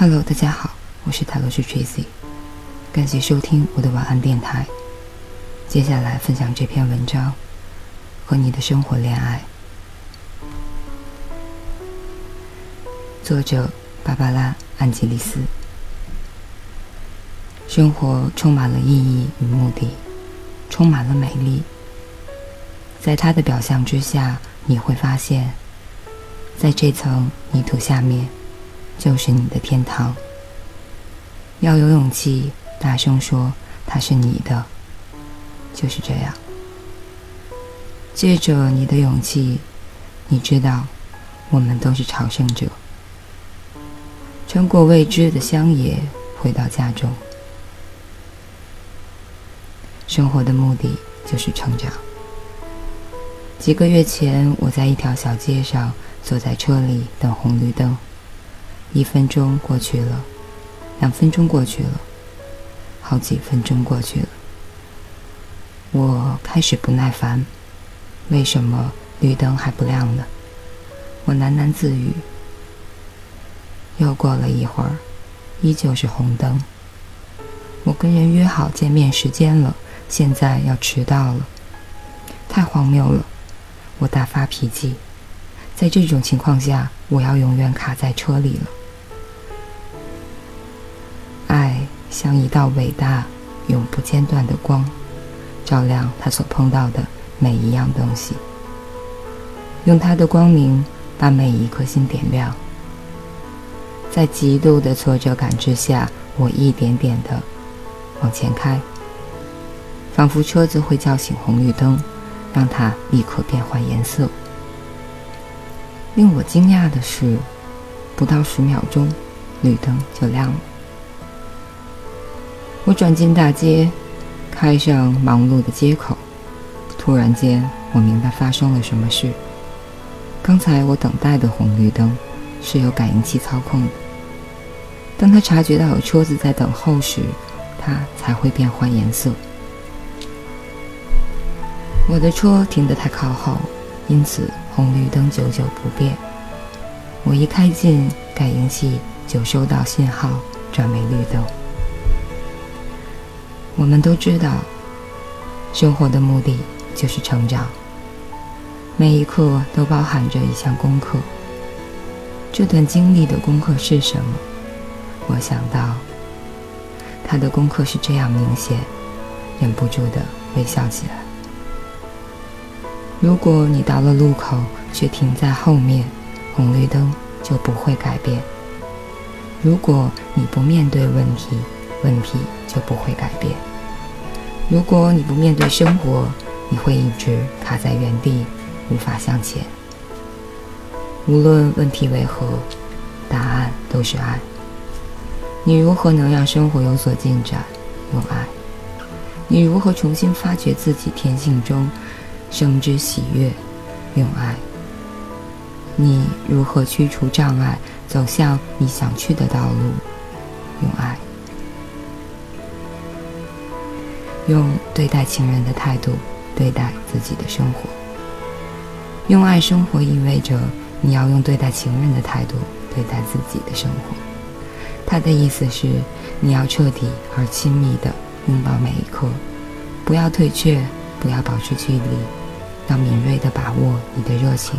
Hello，大家好，我是塔罗斯 Tracy，感谢收听我的晚安电台。接下来分享这篇文章：和你的生活恋爱。作者芭芭拉·安吉丽斯。生活充满了意义与目的，充满了美丽。在它的表象之下，你会发现，在这层泥土下面。就是你的天堂。要有勇气，大声说它是你的。就是这样。借着你的勇气，你知道，我们都是朝圣者，穿过未知的乡野，回到家中。生活的目的就是成长。几个月前，我在一条小街上，坐在车里等红绿灯。一分钟过去了，两分钟过去了，好几分钟过去了。我开始不耐烦，为什么绿灯还不亮呢？我喃喃自语。又过了一会儿，依旧是红灯。我跟人约好见面时间了，现在要迟到了，太荒谬了！我大发脾气。在这种情况下，我要永远卡在车里了。像一道伟大、永不间断的光，照亮他所碰到的每一样东西，用他的光明把每一颗心点亮。在极度的挫折感之下，我一点点的往前开，仿佛车子会叫醒红绿灯，让它立刻变换颜色。令我惊讶的是，不到十秒钟，绿灯就亮了。我转进大街，开上忙碌的街口。突然间，我明白发生了什么事。刚才我等待的红绿灯是由感应器操控的。当他察觉到有车子在等候时，它才会变换颜色。我的车停得太靠后，因此红绿灯久久不变。我一开进，感应器就收到信号，转为绿灯。我们都知道，生活的目的就是成长。每一刻都包含着一项功课。这段经历的功课是什么？我想到，他的功课是这样明显，忍不住的微笑起来。如果你到了路口却停在后面，红绿灯就不会改变。如果你不面对问题，问题就不会改变。如果你不面对生活，你会一直卡在原地，无法向前。无论问题为何，答案都是爱。你如何能让生活有所进展？用爱。你如何重新发掘自己天性中生之喜悦？用爱。你如何驱除障碍，走向你想去的道路？用爱。用对待情人的态度对待自己的生活，用爱生活意味着你要用对待情人的态度对待自己的生活。他的意思是，你要彻底而亲密地拥抱每一刻，不要退却，不要保持距离，要敏锐地把握你的热情。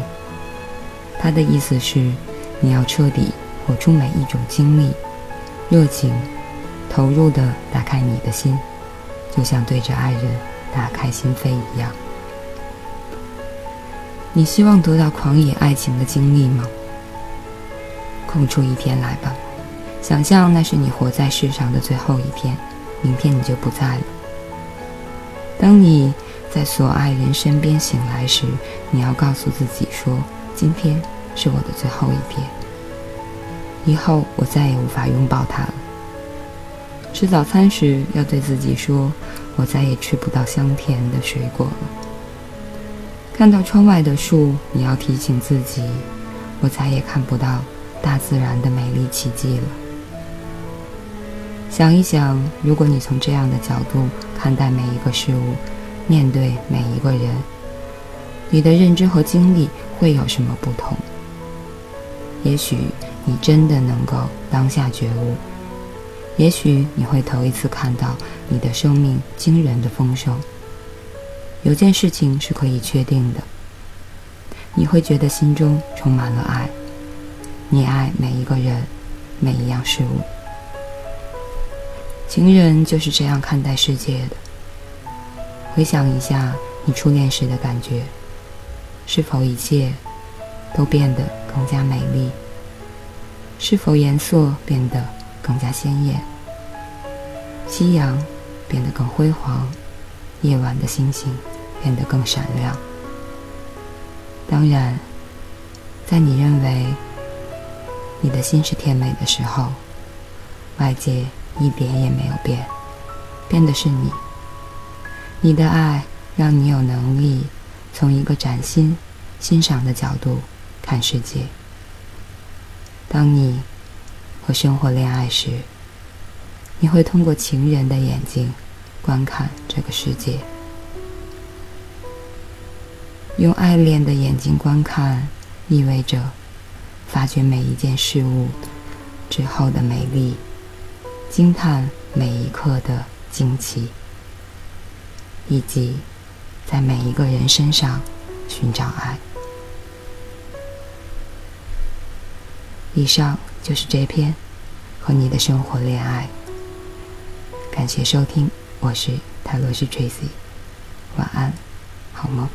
他的意思是，你要彻底活出每一种经历，热情，投入地打开你的心。就像对着爱人打开心扉一样，你希望得到狂野爱情的经历吗？空出一天来吧，想象那是你活在世上的最后一天，明天你就不在了。当你在所爱人身边醒来时，你要告诉自己说：“今天是我的最后一天，以后我再也无法拥抱他了。”吃早餐时，要对自己说：“我再也吃不到香甜的水果了。”看到窗外的树，你要提醒自己：“我再也看不到大自然的美丽奇迹了。”想一想，如果你从这样的角度看待每一个事物，面对每一个人，你的认知和经历会有什么不同？也许你真的能够当下觉悟。也许你会头一次看到你的生命惊人的丰盛。有件事情是可以确定的，你会觉得心中充满了爱，你爱每一个人，每一样事物。情人就是这样看待世界的。回想一下你初恋时的感觉，是否一切都变得更加美丽？是否颜色变得更加鲜艳？夕阳变得更辉煌，夜晚的星星变得更闪亮。当然，在你认为你的心是甜美的时候，外界一点也没有变，变的是你。你的爱让你有能力从一个崭新、欣赏的角度看世界。当你和生活恋爱时，你会通过情人的眼睛观看这个世界，用爱恋的眼睛观看，意味着发掘每一件事物之后的美丽，惊叹每一刻的惊奇，以及在每一个人身上寻找爱。以上就是这篇和你的生活恋爱。感谢收听，我是泰罗斯 Tracy，晚安，好梦。